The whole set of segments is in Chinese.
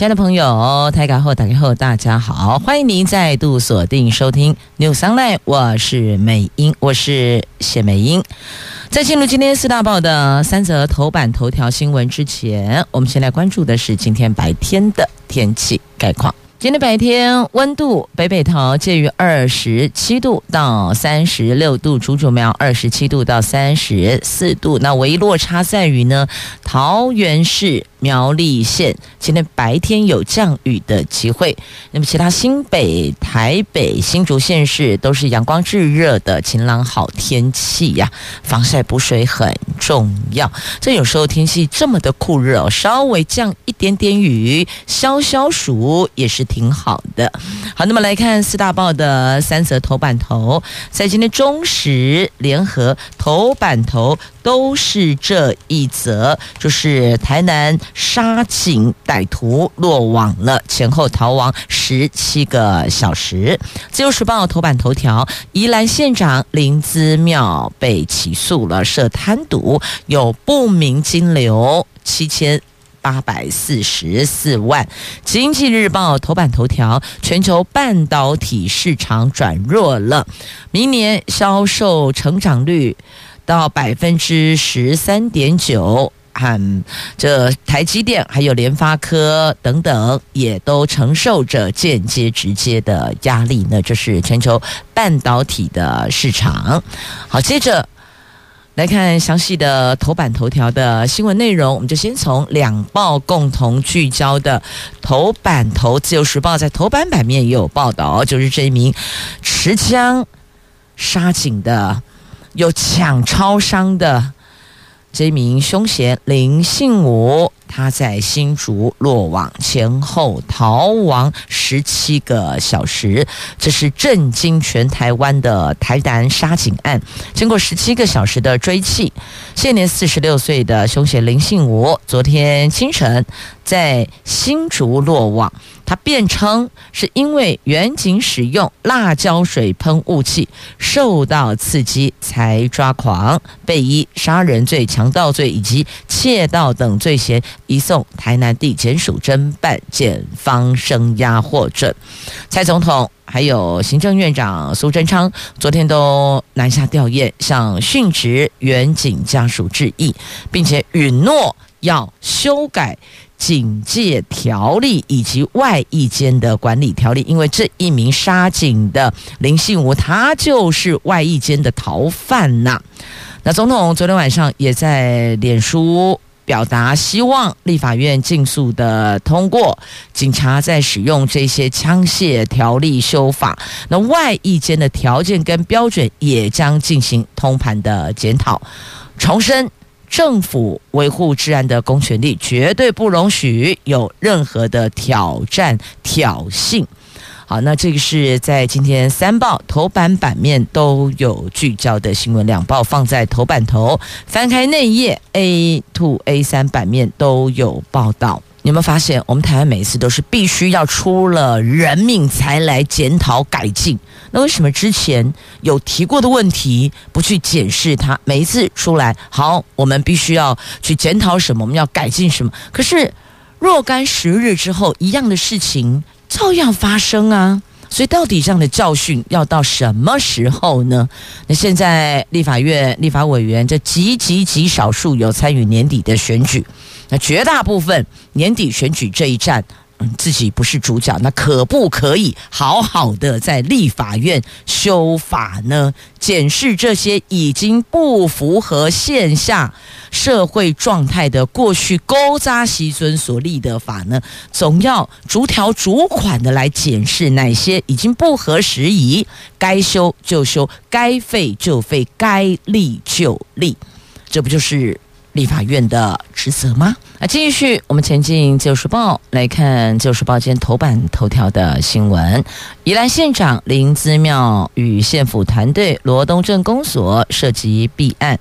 亲爱的朋友，台港后打开后，大家好，欢迎您再度锁定收听 News Online，我是美英，我是谢美英。在进入今天四大报的三则头版头条新闻之前，我们先来关注的是今天白天的天气概况。今天白天温度，北北桃介于二十七度到三十六度，竹竹苗二十七度到三十四度。那唯一落差在于呢，桃园市。苗栗县今天白天有降雨的机会，那么其他新北、台北、新竹县市都是阳光炙热的晴朗好天气呀，防晒补水很重要。这有时候天气这么的酷热，稍微降一点点雨，消消暑也是挺好的。好，那么来看四大报的三则头版头，在今天中时联合头版头。都是这一则，就是台南杀警歹徒落网了，前后逃亡十七个小时。自由时报头版头条：宜兰县长林姿妙被起诉了，涉贪渎，有不明金流七千八百四十四万。经济日报头版头条：全球半导体市场转弱了，明年销售成长率。到百分之十三点九，和这台积电还有联发科等等，也都承受着间接、直接的压力。那这是全球半导体的市场。好，接着来看详细的头版头条的新闻内容。我们就先从两报共同聚焦的头版头，《自由时报》在头版版面也有报道，就是这一名持枪杀警的。有抢超商的这名凶嫌林信武，他在新竹落网，前后逃亡十七个小时，这是震惊全台湾的台南杀警案。经过十七个小时的追缉，现年四十六岁的凶嫌林信武，昨天清晨在新竹落网。他辩称是因为远景使用辣椒水喷雾器受到刺激才抓狂，被依杀人罪、强盗罪以及窃盗等罪嫌移送台南地检署侦办，检方声押获准。蔡总统还有行政院长苏贞昌昨天都南下吊唁，向殉职员警家属致意，并且允诺要修改。警戒条例以及外役间的管理条例，因为这一名杀警的林信武，他就是外役间的逃犯呐。那总统昨天晚上也在脸书表达希望立法院尽速的通过警察在使用这些枪械条例修法，那外役间的条件跟标准也将进行通盘的检讨，重申。政府维护治安的公权力绝对不容许有任何的挑战、挑衅。好，那这个是在今天三报头版版面都有聚焦的新闻，两报放在头版头，翻开内页 A two A 三版面都有报道。你有没有发现，我们台湾每一次都是必须要出了人命才来检讨改进？那为什么之前有提过的问题不去检视它？每一次出来，好，我们必须要去检讨什么，我们要改进什么？可是若干时日之后，一样的事情照样发生啊！所以到底这样的教训要到什么时候呢？那现在立法院立法委员这极极极少数有参与年底的选举。那绝大部分年底选举这一战，嗯，自己不是主角，那可不可以好好的在立法院修法呢？检视这些已经不符合现下社会状态的过去勾扎西尊所立的法呢？总要逐条逐款的来检视哪些已经不合时宜，该修就修，该废就废，该立就立，这不就是？立法院的职责吗？啊，继续我们前进《旧时报》来看《旧时报》今天头版头条的新闻：宜兰县长林资妙与县府团队罗东镇公所涉及弊案。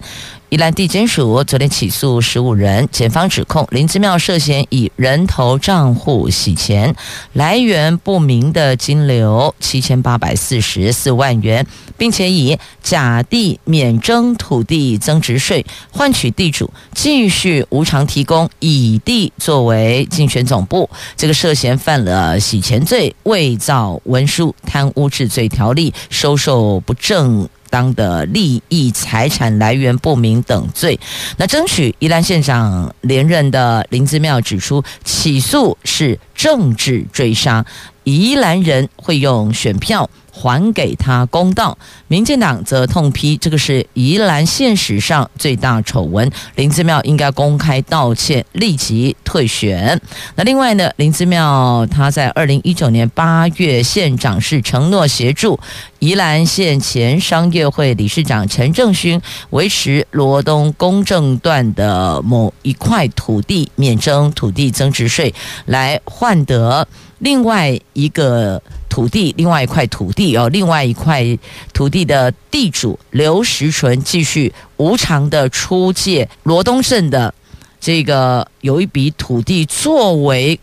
宜兰地检署昨天起诉十五人，检方指控林之妙涉嫌以人头账户洗钱，来源不明的金流七千八百四十四万元，并且以甲地免征土地增值税换取地主继续无偿提供乙地作为竞选总部，这个涉嫌犯了洗钱罪、伪造文书、贪污治罪条例、收受不正当的利益财产来源不明等罪，那争取宜兰县长连任的林姿妙指出，起诉是政治追杀，宜兰人会用选票。还给他公道。民进党则痛批这个是宜兰县史上最大丑闻，林姿妙应该公开道歉，立即退选。那另外呢，林姿妙他在二零一九年八月县长是承诺协助宜兰县前商业会理事长陈正勋维持罗东公正段的某一块土地免征土地增值税，来换得另外一个。土地，另外一块土地哦，另外一块土地的地主刘石纯继续无偿的出借罗东镇的这个有一笔土地作为。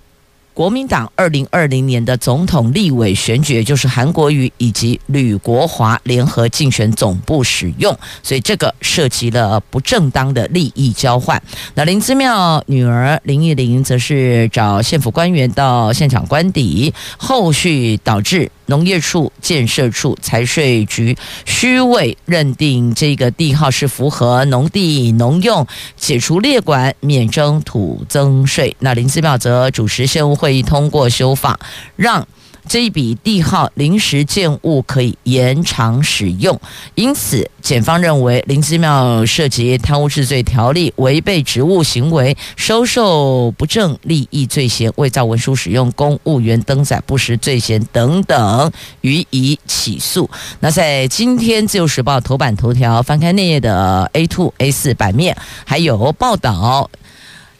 国民党二零二零年的总统、立委选举，就是韩国瑜以及吕国华联合竞选总部使用，所以这个涉及了不正当的利益交换。那林之妙女儿林忆玲则是找县府官员到现场观邸，后续导致。农业处、建设处、财税局虚伪认定这个地号是符合农地农用，解除列管，免征土增税。那林思妙则主持县务会议，通过修法，让。这一笔地号临时建物可以延长使用，因此检方认为林姿妙涉及贪污治罪条例、违背职务行为、收受不正利益罪嫌、伪造文书、使用公务员登载不实罪嫌等等，予以起诉。那在今天自由时报头版头条翻开内页的 A two、A 四版面，还有报道。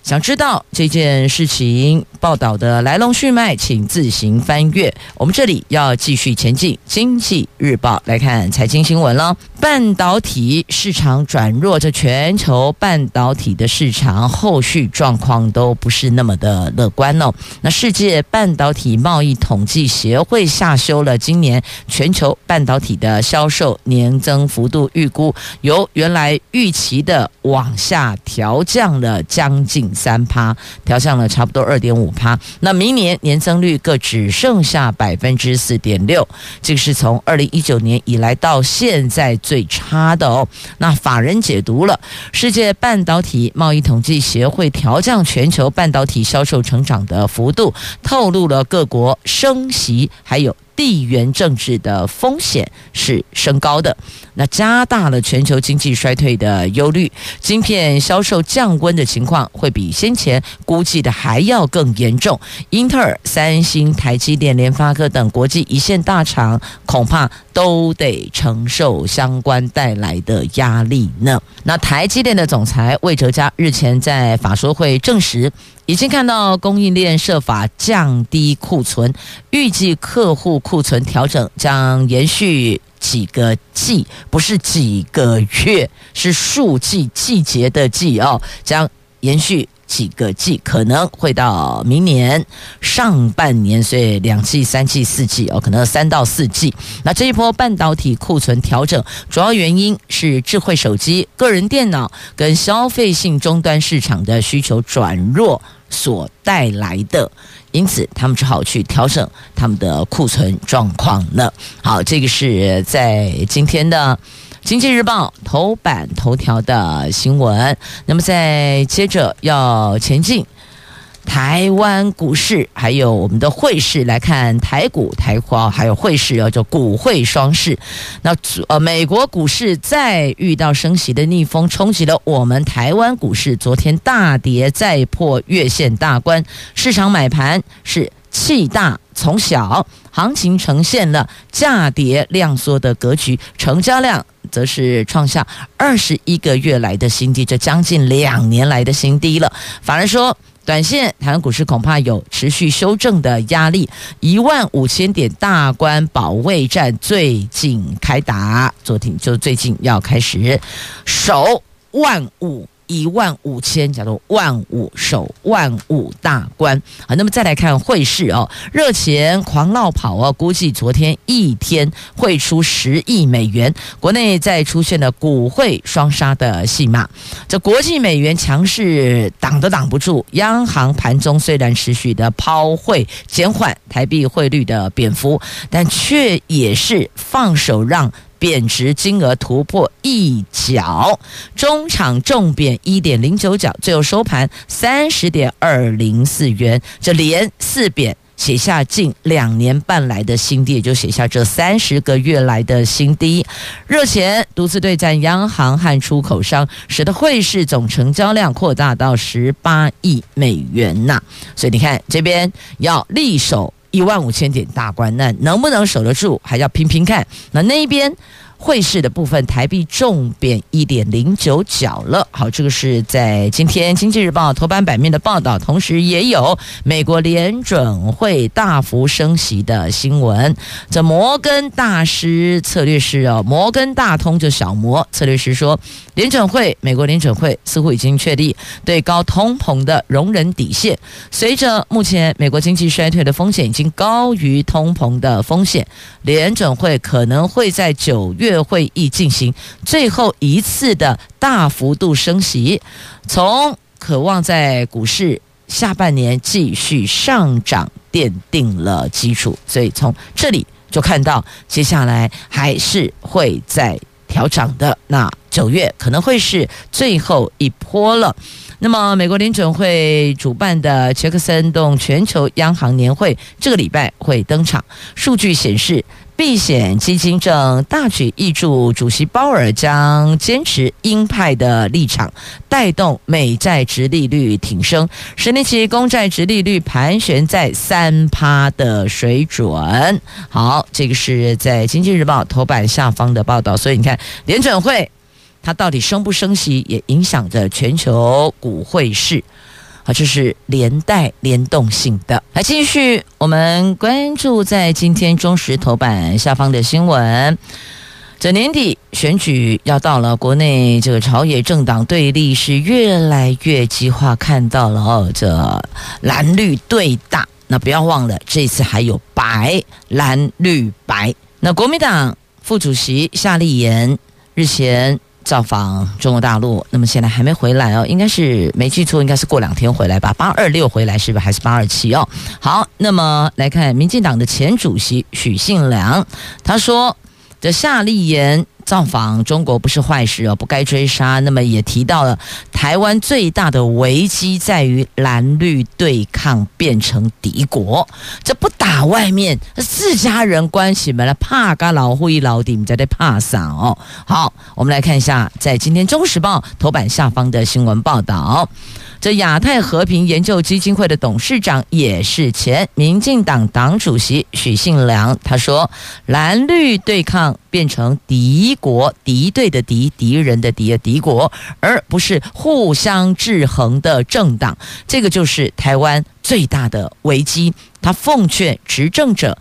想知道这件事情报道的来龙去脉，请自行翻阅。我们这里要继续前进，《经济日报》来看财经新闻了。半导体市场转弱，这全球半导体的市场后续状况都不是那么的乐观哦。那世界半导体贸易统计协会下修了今年全球半导体的销售年增幅度预估，由原来预期的往下调降了将近。三趴调降了差不多二点五趴，那明年年增率各只剩下百分之四点六，这个是从二零一九年以来到现在最差的哦。那法人解读了世界半导体贸易统计协会调降全球半导体销售成长的幅度，透露了各国升息还有。地缘政治的风险是升高的，那加大了全球经济衰退的忧虑。晶片销售降温的情况会比先前估计的还要更严重。英特尔、三星、台积电、联发科等国际一线大厂恐怕都得承受相关带来的压力呢。那台积电的总裁魏哲家日前在法说会证实。已经看到供应链设法降低库存，预计客户库存调整将延续几个季，不是几个月，是数季季节的季哦，将延续几个季，可能会到明年上半年，所以两季、三季、四季哦，可能三到四季。那这一波半导体库存调整，主要原因是智慧手机、个人电脑跟消费性终端市场的需求转弱。所带来的，因此他们只好去调整他们的库存状况了。好，这个是在今天的《经济日报》头版头条的新闻。那么再接着要前进。台湾股市还有我们的汇市来看，台股、台华还有汇市要，叫股汇双市。那呃，美国股市再遇到升息的逆风，冲击了我们台湾股市。昨天大跌，再破月线大关，市场买盘是气大从小，行情呈现了价跌量缩的格局，成交量则是创下二十一个月来的新低，这将近两年来的新低了。反而说，短线台湾股市恐怕有持续修正的压力，一万五千点大关保卫战最近开打，昨天就最近要开始守万五。一万五千，叫做万五守万五大关啊。那么再来看汇市哦，热钱狂闹跑哦，估计昨天一天汇出十亿美元，国内再出现了股汇双杀的戏码。这国际美元强势挡都挡不住，央行盘中虽然持续的抛汇减缓台币汇率的贬幅，但却也是放手让。贬值金额突破一角，中场重贬一点零九角，最后收盘三十点二零四元，这连四贬，写下近两年半来的新低，也就写下这三十个月来的新低。热钱独自对战央行和出口商，使得汇市总成交量扩大到十八亿美元呐。所以你看，这边要力守。一万五千点大关，那能不能守得住，还要拼拼看。那那一边。汇市的部分，台币重贬一点零九角了。好，这个是在今天《经济日报》头版版面的报道，同时也有美国联准会大幅升息的新闻。这摩根大师策略师哦，摩根大通就小摩策略师说，联准会美国联准会似乎已经确立对高通膨的容忍底线。随着目前美国经济衰退的风险已经高于通膨的风险，联准会可能会在九月。会议进行最后一次的大幅度升息，从渴望在股市下半年继续上涨奠定了基础，所以从这里就看到接下来还是会再调涨的。那九月可能会是最后一波了。那么，美国联准会主办的杰克森洞全球央行年会这个礼拜会登场，数据显示。避险基金正大举挹注，主席鲍尔将坚持鹰派的立场，带动美债殖利率挺升，十年期公债殖利率盘旋在三趴的水准。好，这个是在《经济日报》头版下方的报道，所以你看联准会它到底升不升息，也影响着全球股汇市。啊，这是连带联动性的。来，继续我们关注在今天中时头版下方的新闻。这年底选举要到了，国内这个朝野政党对立是越来越激化，看到了哦，这蓝绿对大。那不要忘了，这次还有白蓝绿白。那国民党副主席夏立言日前。造访中国大陆，那么现在还没回来哦，应该是没记错，应该是过两天回来吧，八二六回来是不是？还是八二七哦？好，那么来看民进党的前主席许信良，他说这夏立言。造访中国不是坏事哦，不该追杀。那么也提到了台湾最大的危机在于蓝绿对抗变成敌国，这不打外面，自家人关起门来，怕个老虎一老底，你在这怕啥哦？好，我们来看一下，在今天《中时报》头版下方的新闻报道。这亚太和平研究基金会的董事长也是前民进党党主席许信良，他说：“蓝绿对抗变成敌国敌对的敌敌人的敌敌国，而不是互相制衡的政党，这个就是台湾最大的危机。”他奉劝执政者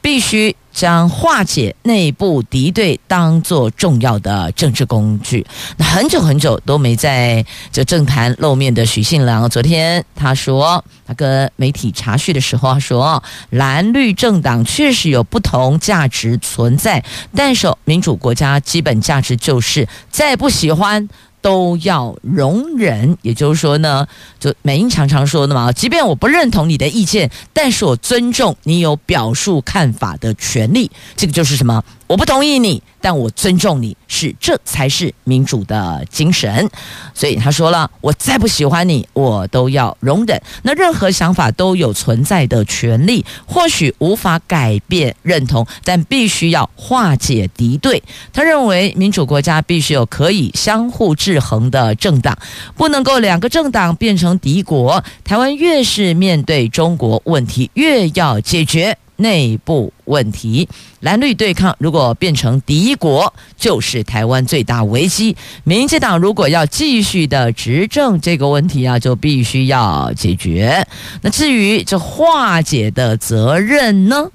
必须。将化解内部敌对当做重要的政治工具。那很久很久都没在这政坛露面的许信良，昨天他说，他跟媒体查叙的时候，他说，蓝绿政党确实有不同价值存在，但是民主国家基本价值就是再不喜欢。都要容忍，也就是说呢，就美英常常说的嘛，即便我不认同你的意见，但是我尊重你有表述看法的权利，这个就是什么我不同意你，但我尊重你，是这才是民主的精神。所以他说了，我再不喜欢你，我都要容忍。那任何想法都有存在的权利，或许无法改变认同，但必须要化解敌对。他认为民主国家必须有可以相互制衡的政党，不能够两个政党变成敌国。台湾越是面对中国问题，越要解决。内部问题，蓝绿对抗如果变成敌国，就是台湾最大危机。民进党如果要继续的执政，这个问题啊，就必须要解决。那至于这化解的责任呢？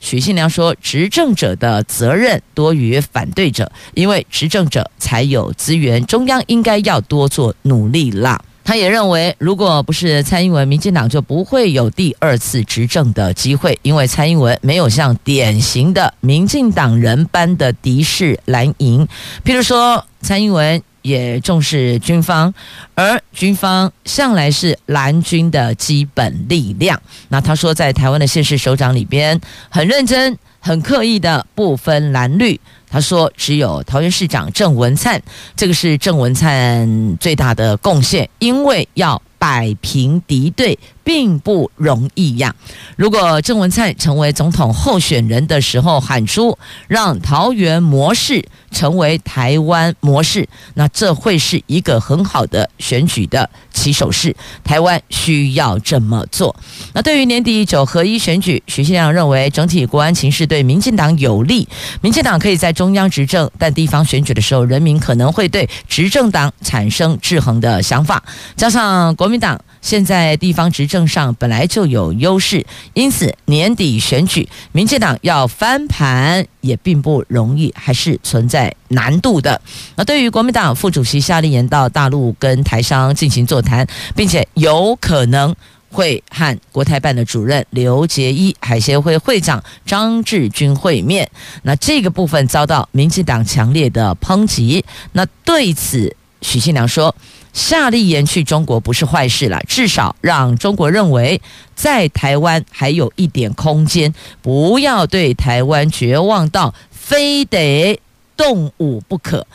许信良说，执政者的责任多于反对者，因为执政者才有资源，中央应该要多做努力啦。他也认为，如果不是蔡英文，民进党就不会有第二次执政的机会，因为蔡英文没有像典型的民进党人般的敌视蓝营。譬如说，蔡英文也重视军方，而军方向来是蓝军的基本力量。那他说，在台湾的县市首长里边，很认真、很刻意的不分蓝绿。他说：“只有桃园市长郑文灿，这个是郑文灿最大的贡献，因为要摆平敌对。”并不容易呀。如果郑文灿成为总统候选人的时候喊出让桃园模式成为台湾模式，那这会是一个很好的选举的起手式。台湾需要这么做。那对于年底九合一选举，徐信良认为整体国安情势对民进党有利，民进党可以在中央执政，但地方选举的时候，人民可能会对执政党产生制衡的想法，加上国民党。现在地方执政上本来就有优势，因此年底选举，民进党要翻盘也并不容易，还是存在难度的。那对于国民党副主席夏立言到大陆跟台商进行座谈，并且有可能会和国台办的主任刘杰一、海协会会长张志军会面，那这个部分遭到民进党强烈的抨击。那对此，许信良说。夏立言去中国不是坏事了，至少让中国认为在台湾还有一点空间，不要对台湾绝望到非得动武不可。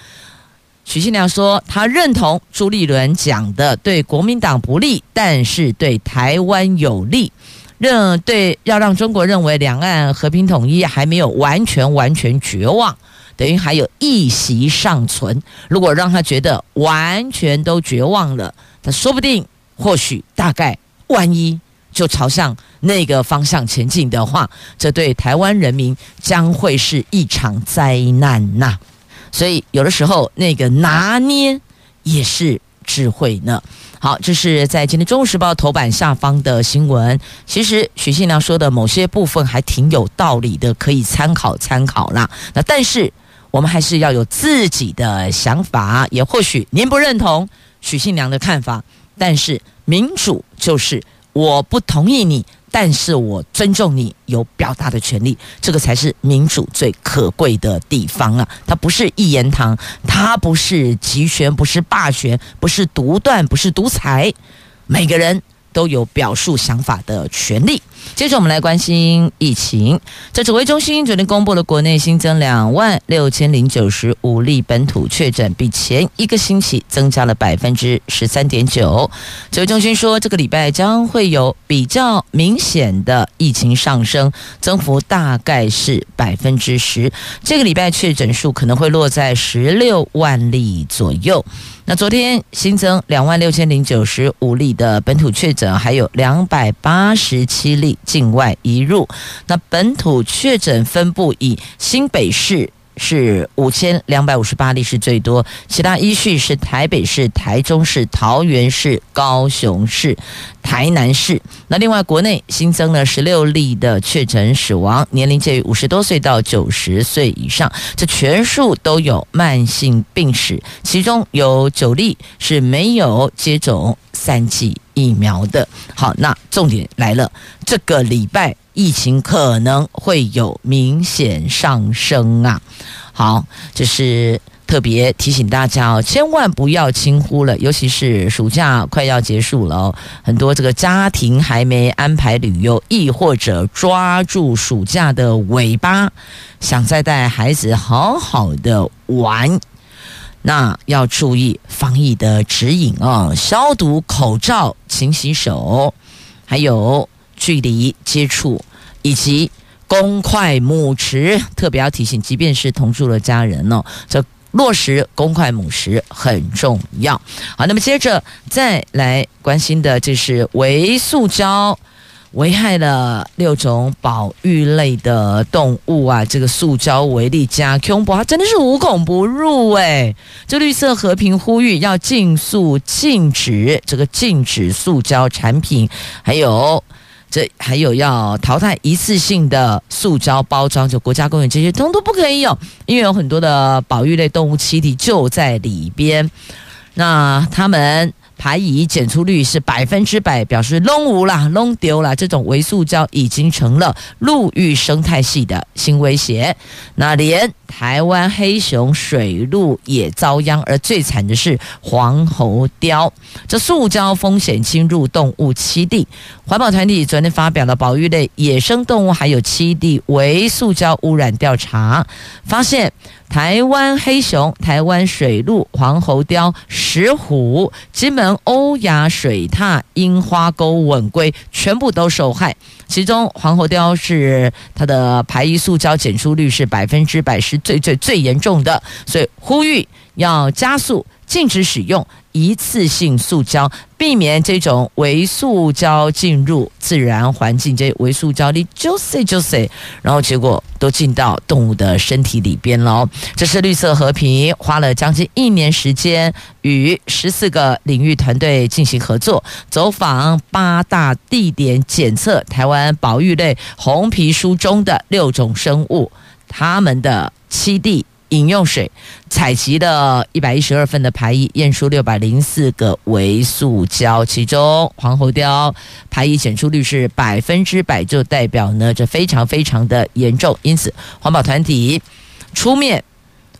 许信良说，他认同朱立伦讲的，对国民党不利，但是对台湾有利。认对要让中国认为两岸和平统一还没有完全完全绝望。等于还有一席尚存。如果让他觉得完全都绝望了，他说不定、或许、大概、万一就朝向那个方向前进的话，这对台湾人民将会是一场灾难呐。所以有的时候那个拿捏也是智慧呢。好，这是在今天《中国时报》头版下方的新闻。其实许信良说的某些部分还挺有道理的，可以参考参考啦。那但是。我们还是要有自己的想法，也或许您不认同许信良的看法，但是民主就是我不同意你，但是我尊重你有表达的权利，这个才是民主最可贵的地方啊！它不是一言堂，它不是集权，不是霸权，不是独断，不是独裁，每个人都有表述想法的权利。接着我们来关心疫情。在指挥中心昨天公布了国内新增两万六千零九十五例本土确诊，比前一个星期增加了百分之十三点九。指挥中心说，这个礼拜将会有比较明显的疫情上升，增幅大概是百分之十。这个礼拜确诊数可能会落在十六万例左右。那昨天新增两万六千零九十五例的本土确诊，还有两百八十七例境外移入。那本土确诊分布以新北市是五千两百五十八例是最多，其他依序是台北市、台中市、桃园市、高雄市。台南市，那另外国内新增了十六例的确诊死亡，年龄介于五十多岁到九十岁以上，这全数都有慢性病史，其中有九例是没有接种三剂疫苗的。好，那重点来了，这个礼拜疫情可能会有明显上升啊。好，这是。特别提醒大家哦，千万不要轻忽了，尤其是暑假快要结束了哦，很多这个家庭还没安排旅游，亦或者抓住暑假的尾巴，想再带孩子好好的玩，那要注意防疫的指引哦，消毒口罩、勤洗手，还有距离接触以及公筷母匙，特别要提醒，即便是同住的家人哦，这。落实公筷母匙很重要。好，那么接着再来关心的，就是微塑胶危害了六种保育类的动物啊！这个塑胶微粒加恐怖，它真的是无孔不入哎！这绿色和平呼吁要尽速禁止这个禁止塑胶产品，还有。这还有要淘汰一次性的塑胶包装，就国家公园这些通通不可以有，因为有很多的保育类动物栖地就在里边，那他们。排遗检出率是百分之百，表示弄无啦，弄丢了。这种微塑胶已经成了陆域生态系的新威胁。那连台湾黑熊、水鹿也遭殃，而最惨的是黄喉貂。这塑胶风险侵入动物栖地，环保团体昨天发表了保育类野生动物还有栖地微塑胶污染调查，发现。台湾黑熊、台湾水鹿、黄喉貂、石虎、金门欧亚水獭、樱花沟吻龟全部都受害。其中黄喉貂是它的排遗塑胶检出率是百分之百，是最最最严重的，所以呼吁要加速禁止使用。一次性塑胶，避免这种微塑胶进入自然环境。这微塑胶你就塞就塞，然后结果都进到动物的身体里边了。这是绿色和平花了将近一年时间，与十四个领域团队进行合作，走访八大地点，检测台湾保育类红皮书中的六种生物，它们的栖地。饮用水采集的一百一十二份的排遗，验出六百零四个微塑胶，其中黄喉貂排遗检出率是百分之百，就代表呢这非常非常的严重。因此，环保团体出面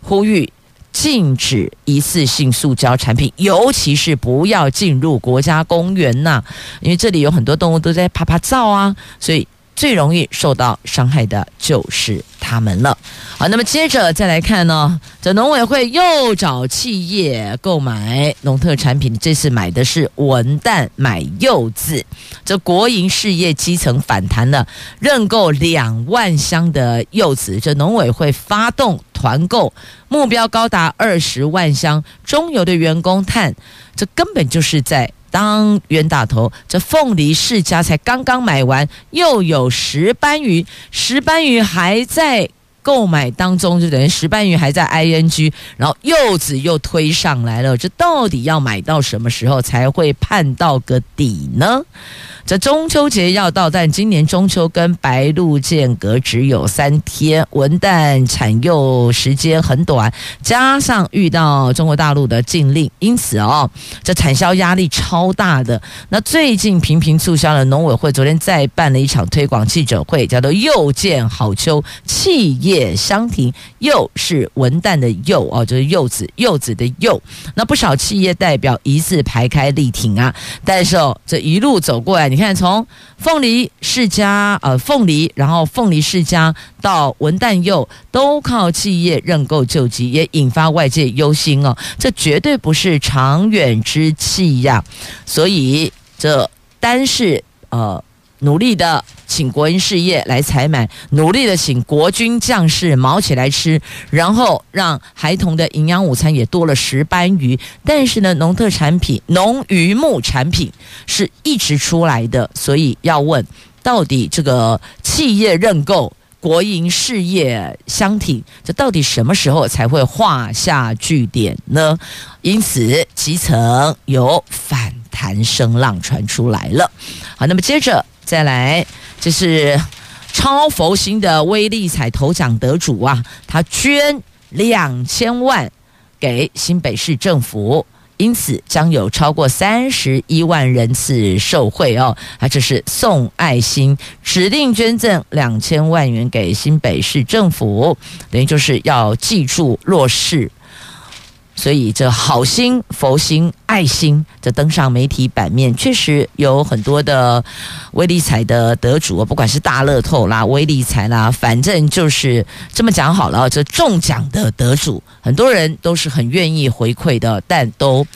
呼吁禁止一次性塑胶产品，尤其是不要进入国家公园呐、因为这里有很多动物都在趴趴照啊，所以。最容易受到伤害的就是他们了。好，那么接着再来看呢，这农委会又找企业购买农特产品，这次买的是文旦买柚子。这国营事业基层反弹了，认购两万箱的柚子。这农委会发动团购，目标高达二十万箱。中油的员工叹，这根本就是在。当冤大头，这凤梨世家才刚刚买完，又有石斑鱼，石斑鱼还在购买当中，就等于石斑鱼还在 ING，然后柚子又推上来了，这到底要买到什么时候才会盼到个底呢？这中秋节要到，但今年中秋跟白露间隔只有三天，文旦产柚时间很短，加上遇到中国大陆的禁令，因此哦，这产销压力超大的。那最近频频促销的农委会昨天再办了一场推广记者会，叫做“又见好秋，企业相挺”，又是文旦的柚哦，就是柚子，柚子的柚。那不少企业代表一字排开力挺啊，但是哦，这一路走过来。你看，从凤梨世家，呃，凤梨，然后凤梨世家到文旦柚，都靠企业认购救急，也引发外界忧心哦。这绝对不是长远之计呀。所以，这单是呃。努力的请国营事业来采买，努力的请国军将士卯起来吃，然后让孩童的营养午餐也多了石斑鱼。但是呢，农特产品、农渔牧产品是一直出来的，所以要问到底这个企业认购、国营事业相挺，这到底什么时候才会画下句点呢？因此，基层有反弹声浪传出来了。好，那么接着。再来，这是超佛心的威力彩头奖得主啊，他捐两千万给新北市政府，因此将有超过三十一万人次受惠哦。他这是送爱心，指定捐赠两千万元给新北市政府，等于就是要记住落实。所以这好心、佛心、爱心，这登上媒体版面，确实有很多的微利彩的得主，不管是大乐透啦、微利彩啦，反正就是这么讲好了，这中奖的得主，很多人都是很愿意回馈的，但都。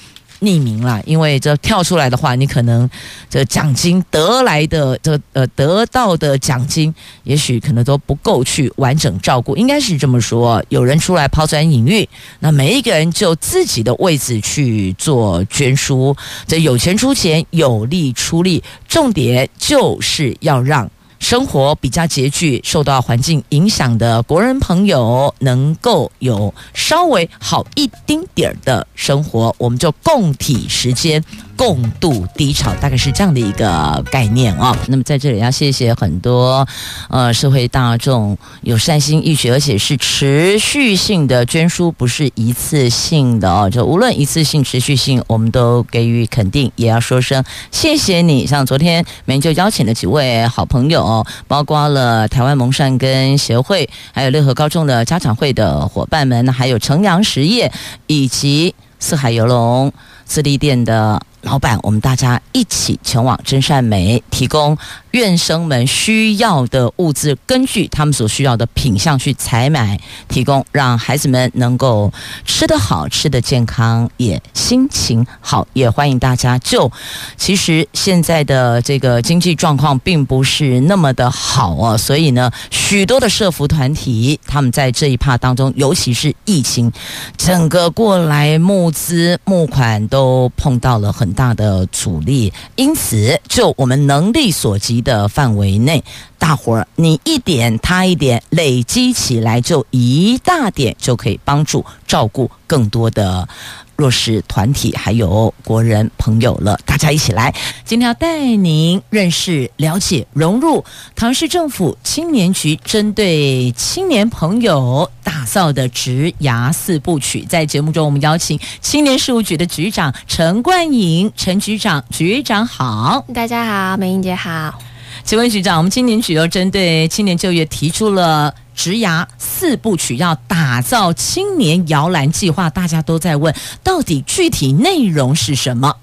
匿名啦，因为这跳出来的话，你可能这奖金得来的这呃得到的奖金，也许可能都不够去完整照顾，应该是这么说。有人出来抛砖引玉，那每一个人就自己的位置去做捐书，这有钱出钱，有力出力，重点就是要让。生活比较拮据，受到环境影响的国人朋友，能够有稍微好一丁点儿的生活，我们就共体时间。共度低潮，大概是这样的一个概念啊、那么在这里要谢谢很多呃社会大众有善心义举，而且是持续性的捐书，不是一次性的哦。就无论一次性、持续性，我们都给予肯定，也要说声谢谢你。像昨天，美英就邀请了几位好朋友，包括了台湾蒙善根协会，还有乐和高中的家长会的伙伴们，还有城阳实业以及四海游龙自立店的。老板，我们大家一起前往真善美，提供院生们需要的物资，根据他们所需要的品相去采买，提供让孩子们能够吃得好、吃得健康，也心情好。也欢迎大家就，其实现在的这个经济状况并不是那么的好哦，所以呢，许多的社福团体他们在这一趴当中，尤其是疫情，整个过来募资募款都碰到了很大的阻力，因此就我们能力所及的范围内，大伙儿你一点他一点，累积起来就一大点，就可以帮助照顾更多的弱势团体，还有国人朋友了。大家一起来，今天要带您认识、了解、融入桃园市政府青年局针对青年朋友打造的职涯四部曲。在节目中，我们邀请青年事务局的局长陈冠颖，陈局长，局长好，大家好，美英姐好。请问局长，我们青年局又针对青年就业提出了职涯四部曲，要打造青年摇篮计划，大家都在问，到底具体内容是什么？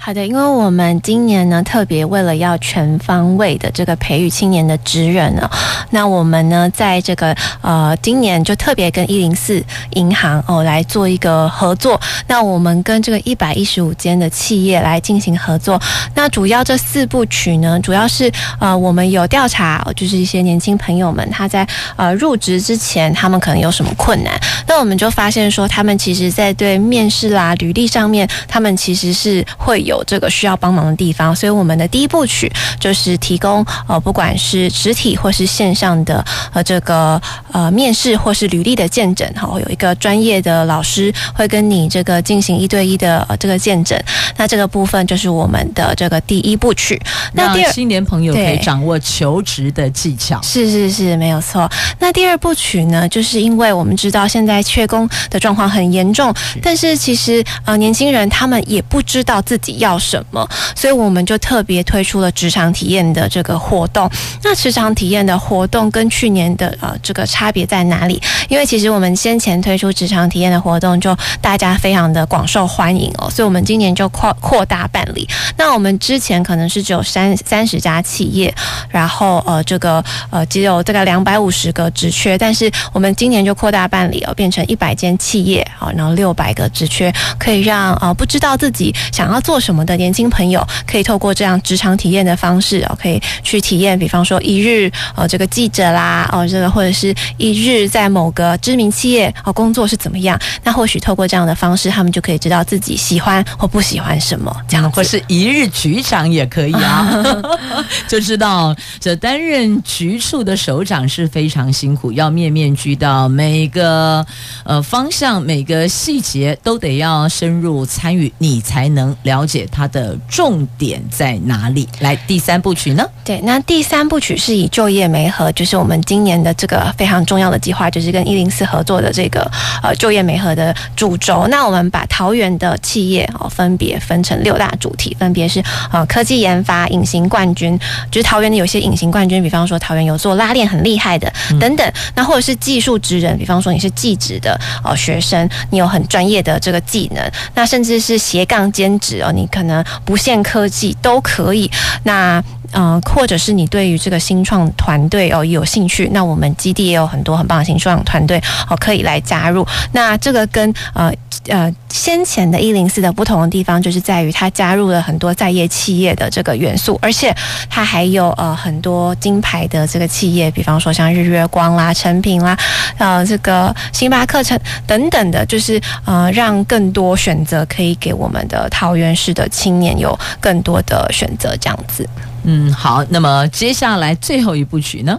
好的，因为我们今年呢，特别为了要全方位的这个培育青年的职人呢，那我们呢，在这个呃今年就特别跟一零四银行哦来做一个合作。那我们跟这个一百一十五间的企业来进行合作。那主要这四部曲呢，主要是呃我们有调查，就是一些年轻朋友们他在呃入职之前，他们可能有什么困难。那我们就发现说，他们其实在对面试啦、履历上面，他们其实是会。有这个需要帮忙的地方，所以我们的第一部曲就是提供呃，不管是实体或是线上的呃这个呃面试或是履历的见证，哈，有一个专业的老师会跟你这个进行一对一的这个见证。那这个部分就是我们的这个第一部曲。那第二，青年朋友可以掌握求职的技巧，是是是，没有错。那第二部曲呢，就是因为我们知道现在缺工的状况很严重，但是其实呃年轻人他们也不知道自己。要什么？所以我们就特别推出了职场体验的这个活动。那职场体验的活动跟去年的呃这个差别在哪里？因为其实我们先前推出职场体验的活动，就大家非常的广受欢迎哦，所以我们今年就扩扩大办理。那我们之前可能是只有三三十家企业，然后呃这个呃只有大概两百五十个职缺，但是我们今年就扩大办理哦，变成一百间企业啊，然后六百个职缺，可以让呃不知道自己想要做。什么的年轻朋友可以透过这样职场体验的方式哦，可以去体验，比方说一日呃这个记者啦哦，这个或者是一日在某个知名企业哦工作是怎么样？那或许透过这样的方式，他们就可以知道自己喜欢或不喜欢什么，这样或是一日局长也可以啊，就知道这担任局处的首长是非常辛苦，要面面俱到，每个呃方向、每个细节都得要深入参与，你才能了解。且它的重点在哪里？来，第三部曲呢？对，那第三部曲是以就业媒合，就是我们今年的这个非常重要的计划，就是跟一零四合作的这个呃就业媒合的主轴。那我们把桃园的企业哦分别分成六大主题，分别是呃科技研发、隐形冠军，就是桃园的有些隐形冠军，比方说桃园有做拉链很厉害的等等，那或者是技术职人，比方说你是技职的哦学生，你有很专业的这个技能，那甚至是斜杠兼职哦，你可能不限科技都可以。那嗯、呃，或者是你对于这个新创团队哦有兴趣，那我们基地也有很多很棒的新创团队哦可以来加入。那这个跟呃呃先前的一零四的不同的地方，就是在于它加入了很多在业企业的这个元素，而且它还有呃很多金牌的这个企业，比方说像日月光啦、诚品啦、呃这个星巴克城等等的，就是呃让更多选择可以给我们的桃园市的青年有更多的选择，这样子。嗯，好，那么接下来最后一部曲呢？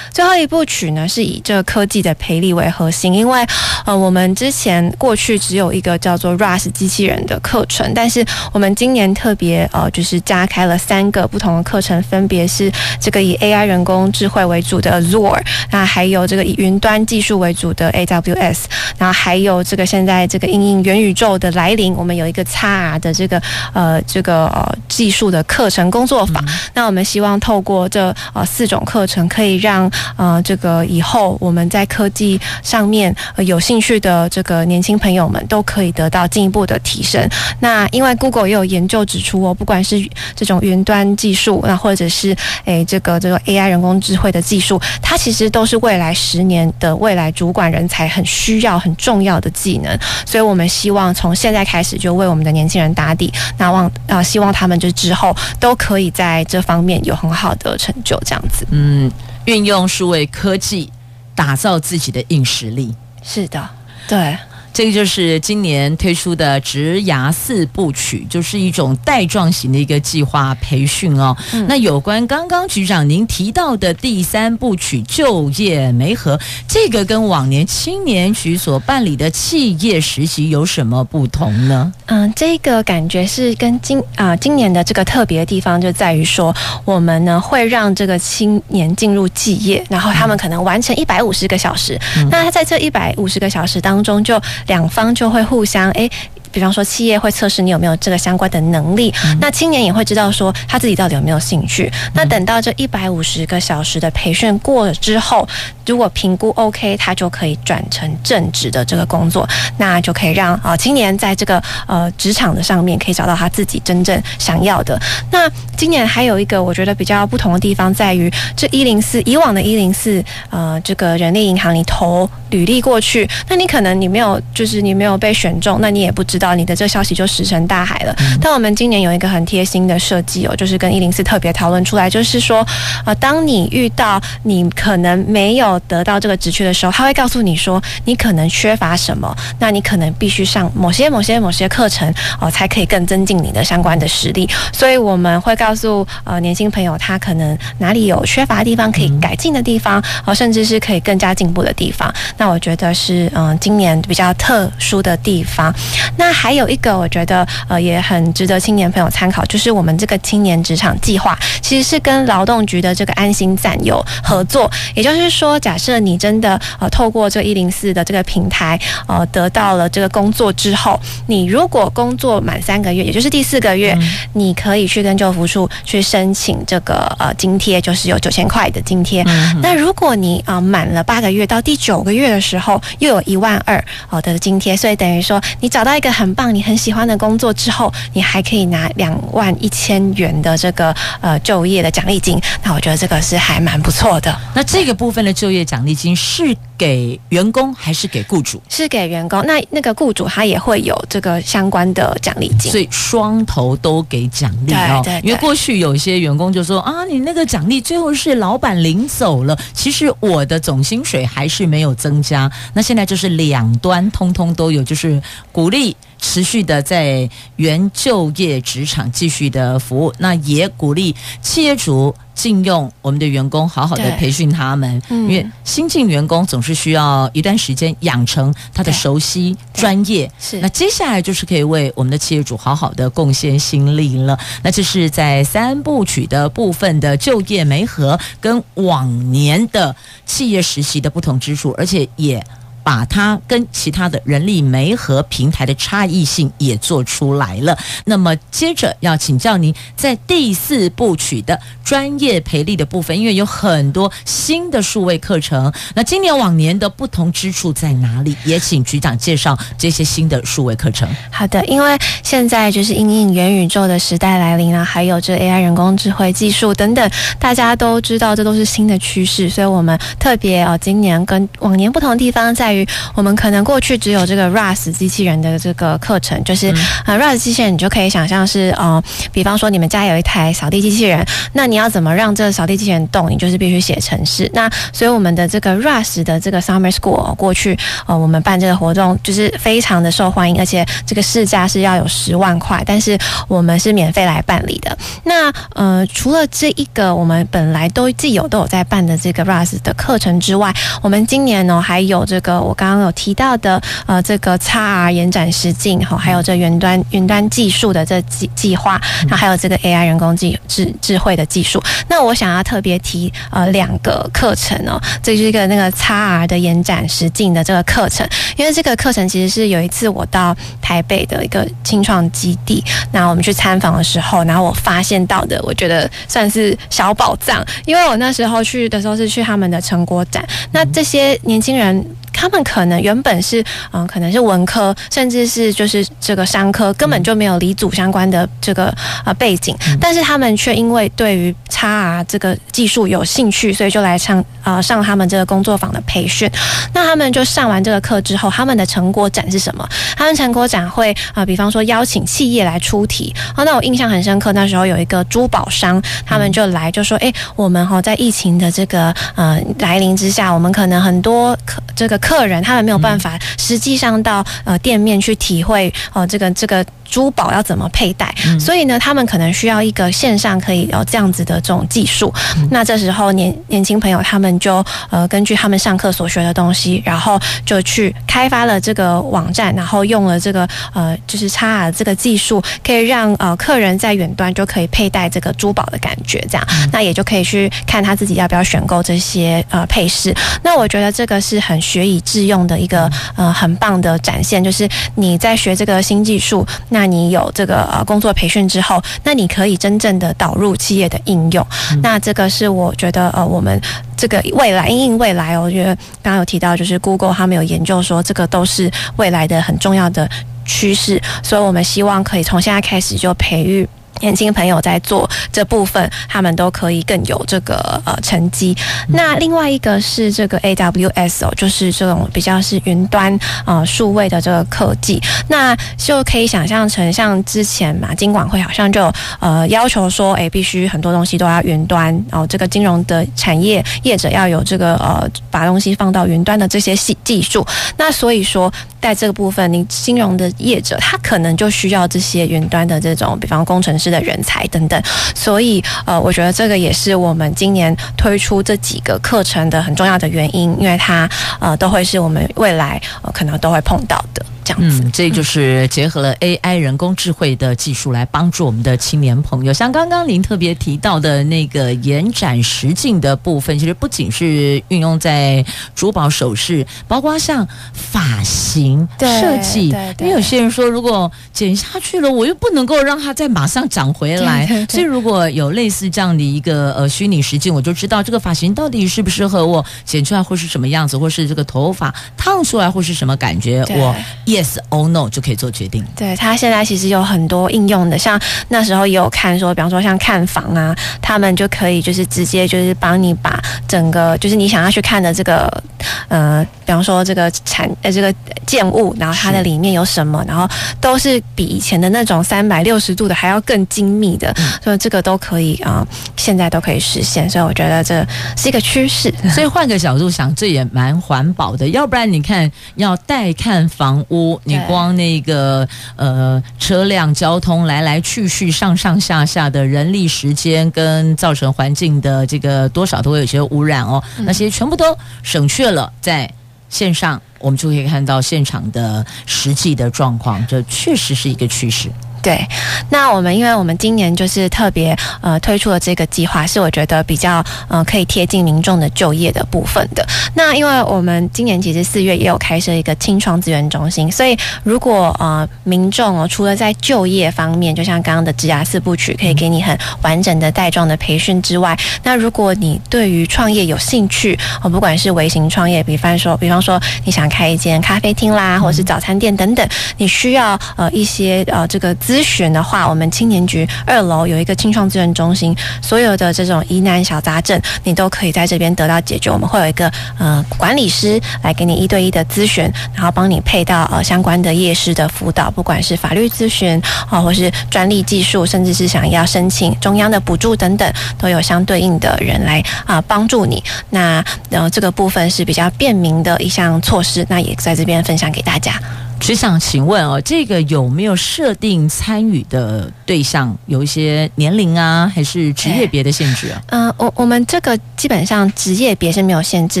最后一部曲呢，是以这个科技的培力为核心，因为呃，我们之前过去只有一个叫做 RUS 机器人的课程，但是我们今年特别呃，就是加开了三个不同的课程，分别是这个以 AI 人工智慧为主的 Azure，那还有这个以云端技术为主的 AWS，然后还有这个现在这个应应元宇宙的来临，我们有一个 XR 的这个呃这个呃技术的课程工作坊。嗯、那我们希望透过这呃四种课程，可以让让呃，这个以后我们在科技上面，呃，有兴趣的这个年轻朋友们都可以得到进一步的提升。那因为 Google 也有研究指出哦，不管是这种云端技术，那或者是诶这个这个 AI 人工智慧的技术，它其实都是未来十年的未来主管人才很需要、很重要的技能。所以我们希望从现在开始就为我们的年轻人打底，那望啊希望他们就之后都可以在这方面有很好的成就，这样子。嗯。运用数位科技打造自己的硬实力，是的，对。这个就是今年推出的职涯四部曲，就是一种带状型的一个计划培训哦。嗯、那有关刚刚局长您提到的第三部曲就业媒合，这个跟往年青年局所办理的企业实习有什么不同呢？嗯，这个感觉是跟今啊、呃、今年的这个特别的地方就在于说，我们呢会让这个青年进入企业，然后他们可能完成一百五十个小时。嗯、那他在这一百五十个小时当中就两方就会互相诶。比方说，企业会测试你有没有这个相关的能力，嗯、那青年也会知道说他自己到底有没有兴趣。嗯、那等到这一百五十个小时的培训过了之后，如果评估 OK，他就可以转成正职的这个工作，那就可以让啊青年在这个呃职场的上面可以找到他自己真正想要的。那今年还有一个我觉得比较不同的地方在于，这一零四以往的一零四呃这个人力银行里投履历过去，那你可能你没有就是你没有被选中，那你也不知道。到你的这个消息就石沉大海了。但我们今年有一个很贴心的设计哦，就是跟一零四特别讨论出来，就是说，呃，当你遇到你可能没有得到这个职缺的时候，他会告诉你说，你可能缺乏什么，那你可能必须上某些某些某些课程哦，才可以更增进你的相关的实力。所以我们会告诉呃年轻朋友，他可能哪里有缺乏的地方，可以改进的地方，哦，甚至是可以更加进步的地方。那我觉得是嗯、呃，今年比较特殊的地方。那还有一个，我觉得呃也很值得青年朋友参考，就是我们这个青年职场计划，其实是跟劳动局的这个安心赞有合作。也就是说，假设你真的呃透过这一零四的这个平台呃得到了这个工作之后，你如果工作满三个月，也就是第四个月，嗯、你可以去跟就服处去申请这个呃津贴，就是有九千块的津贴。嗯、那如果你啊、呃、满了八个月，到第九个月的时候，又有一万二哦的津贴，所以等于说你找到一个很很棒，你很喜欢的工作之后，你还可以拿两万一千元的这个呃就业的奖励金。那我觉得这个是还蛮不错的。那这个部分的就业奖励金是给员工还是给雇主？是给员工。那那个雇主他也会有这个相关的奖励金，所以双头都给奖励哦。对对对。因为过去有一些员工就说啊，你那个奖励最后是老板领走了，其实我的总薪水还是没有增加。那现在就是两端通通都有，就是鼓励。持续的在原就业职场继续的服务，那也鼓励企业主禁用我们的员工，好好的培训他们，因为新进员工总是需要一段时间养成他的熟悉专业。是，那接下来就是可以为我们的企业主好好的贡献心力了。那这是在三部曲的部分的就业媒合跟往年的企业实习的不同之处，而且也。把它跟其他的人力媒和平台的差异性也做出来了。那么接着要请教您，在第四部曲的专业培力的部分，因为有很多新的数位课程，那今年往年的不同之处在哪里？也请局长介绍这些新的数位课程。好的，因为现在就是因应元宇宙的时代来临啊，还有这 AI 人工智慧技术等等，大家都知道这都是新的趋势，所以我们特别哦，今年跟往年不同的地方在。于我们可能过去只有这个 RAS 机器人的这个课程，就是啊 RAS 机器人，你就可以想象是呃，比方说你们家有一台扫地机器人，那你要怎么让这个扫地机器人动？你就是必须写程式。那所以我们的这个 Rush 的这个 Summer School 过去呃，我们办这个活动就是非常的受欢迎，而且这个市价是要有十万块，但是我们是免费来办理的。那呃，除了这一个我们本来都既有都有在办的这个 Rush 的课程之外，我们今年呢还有这个。我刚刚有提到的，呃，这个 XR 延展实境哈，还有这云端云端技术的这计计划，那还有这个 AI 人工智智智慧的技术。那我想要特别提呃两个课程哦，这是一个那个 XR 的延展实境的这个课程，因为这个课程其实是有一次我到台北的一个青创基地，那我们去参访的时候，然后我发现到的，我觉得算是小宝藏，因为我那时候去的时候是去他们的成果展，那这些年轻人。他们可能原本是嗯，可能是文科，甚至是就是这个商科，根本就没有离组相关的这个呃背景，但是他们却因为对于 XR 这个技术有兴趣，所以就来上呃上他们这个工作坊的培训。那他们就上完这个课之后，他们的成果展是什么？他们成果展会啊、呃，比方说邀请企业来出题。哦，那我印象很深刻，那时候有一个珠宝商，他们就来就说，哎，我们哈在疫情的这个呃来临之下，我们可能很多可这个。客人他们没有办法实际上到呃店面去体会哦这个这个。珠宝要怎么佩戴？所以呢，他们可能需要一个线上可以有这样子的这种技术。那这时候年年轻朋友他们就呃根据他们上课所学的东西，然后就去开发了这个网站，然后用了这个呃就是 XR 这个技术，可以让呃客人在远端就可以佩戴这个珠宝的感觉，这样那也就可以去看他自己要不要选购这些呃配饰。那我觉得这个是很学以致用的一个呃很棒的展现，就是你在学这个新技术那。那你有这个呃工作培训之后，那你可以真正的导入企业的应用。嗯、那这个是我觉得呃，我们这个未来因应未来，我觉得刚刚有提到，就是 Google 他们有研究说，这个都是未来的很重要的趋势，所以我们希望可以从现在开始就培育。年轻朋友在做这部分，他们都可以更有这个呃成绩。那另外一个是这个 AWS 哦，就是这种比较是云端呃数位的这个科技，那就可以想象成像之前嘛，金管会好像就呃要求说，哎，必须很多东西都要云端哦，这个金融的产业业者要有这个呃把东西放到云端的这些技技术。那所以说，在这个部分，你金融的业者他可能就需要这些云端的这种，比方工程师。的人才等等，所以呃，我觉得这个也是我们今年推出这几个课程的很重要的原因，因为它呃都会是我们未来可能都会碰到的。这样子，嗯，这就是结合了 AI 人工智慧的技术来帮助我们的青年朋友。像刚刚您特别提到的那个延展实境的部分，其实不仅是运用在珠宝首饰，包括像发型设计。因为有些人说，如果剪下去了，我又不能够让它再马上长回来。对对对，所以如果有类似这样的一个呃虚拟实境，我就知道这个发型到底适不适合我，剪出来会是什么样子，或是这个头发烫出来会是什么感觉，我。Yes or no 就可以做决定。对，他现在其实有很多应用的，像那时候也有看说，比方说像看房啊，他们就可以就是直接就是帮你把整个就是你想要去看的这个呃，比方说这个产呃这个建物，然后它的里面有什么，然后都是比以前的那种三百六十度的还要更精密的，嗯、所以这个都可以啊、呃，现在都可以实现。所以我觉得这是一个趋势。所以换个角度想，这也蛮环保的。要不然你看要带看房屋。出，你光那个呃车辆交通来来去去、上上下下的人力时间跟造成环境的这个多少都会有些污染哦，嗯、那些全部都省去了，在线上我们就可以看到现场的实际的状况，这确实是一个趋势。对，那我们因为我们今年就是特别呃推出了这个计划，是我觉得比较呃可以贴近民众的就业的部分的。那因为我们今年其实四月也有开设一个青创资源中心，所以如果呃民众哦除了在就业方面，就像刚刚的职涯四部曲可以给你很完整的带状的培训之外，那如果你对于创业有兴趣哦，不管是微型创业，比方说比方说你想开一间咖啡厅啦，或是早餐店等等，你需要呃一些呃这个资咨询的话，我们青年局二楼有一个青创资源中心，所有的这种疑难小杂症，你都可以在这边得到解决。我们会有一个呃管理师来给你一对一的咨询，然后帮你配到呃相关的业师的辅导，不管是法律咨询啊、或是专利技术，甚至是想要申请中央的补助等等，都有相对应的人来啊、帮助你。那呃这个部分是比较便民的一项措施，那也在这边分享给大家。只想请问哦，这个有没有设定参与的对象？有一些年龄啊，还是职业别的限制啊？嗯、我我们这个基本上职业别是没有限制，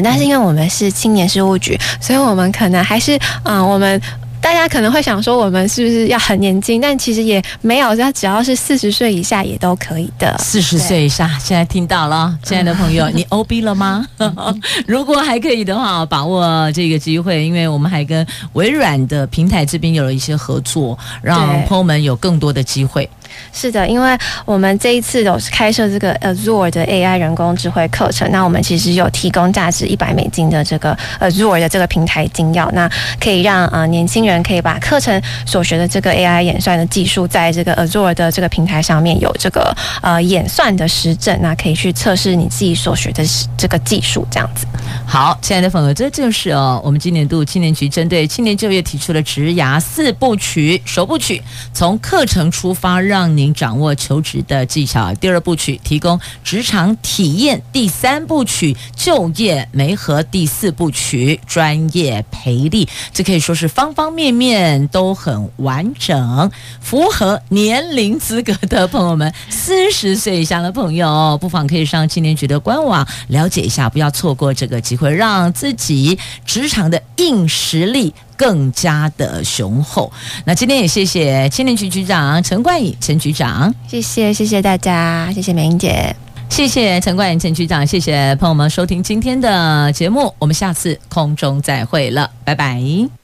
但是因为我们是青年事务局，所以我们可能还是嗯、我们。大家可能会想说，我们是不是要很年轻？但其实也没有，只要是四十岁以下也都可以的。四十岁以下，现在听到了，亲爱的朋友，你 OB 了吗？如果还可以的话，把握这个机会，因为我们还跟微软的平台这边有了一些合作，让朋友们有更多的机会。是的，因为我们这一次有开设这个 Azure 的 AI 人工智慧课程，那我们其实有提供价值一百美金的这个 Azure 的这个平台金钥，那可以让呃年轻人可以把课程所学的这个 AI 演算的技术，在这个 Azure 的这个平台上面有这个呃演算的实证，那可以去测试你自己所学的这个技术，这样子。好，亲爱的朋友，这就是哦，我们今年度青年局针对青年就业提出了职涯四部曲，首部曲从课程出发，让您掌握求职的技巧；第二部曲提供职场体验；第三部曲就业媒合；第四部曲专业培力。这可以说是方方面面都很完整，符合年龄资格的朋友们，四十岁以下的朋友，不妨可以上青年局的官网了解一下，不要错过这个机会。让自己职场的硬实力更加的雄厚。那今天也谢谢青年局局长陈冠颖陈局长，谢谢谢谢大家，谢谢美英姐，谢谢陈冠颖陈局长，谢谢朋友们收听今天的节目，我们下次空中再会了，拜拜。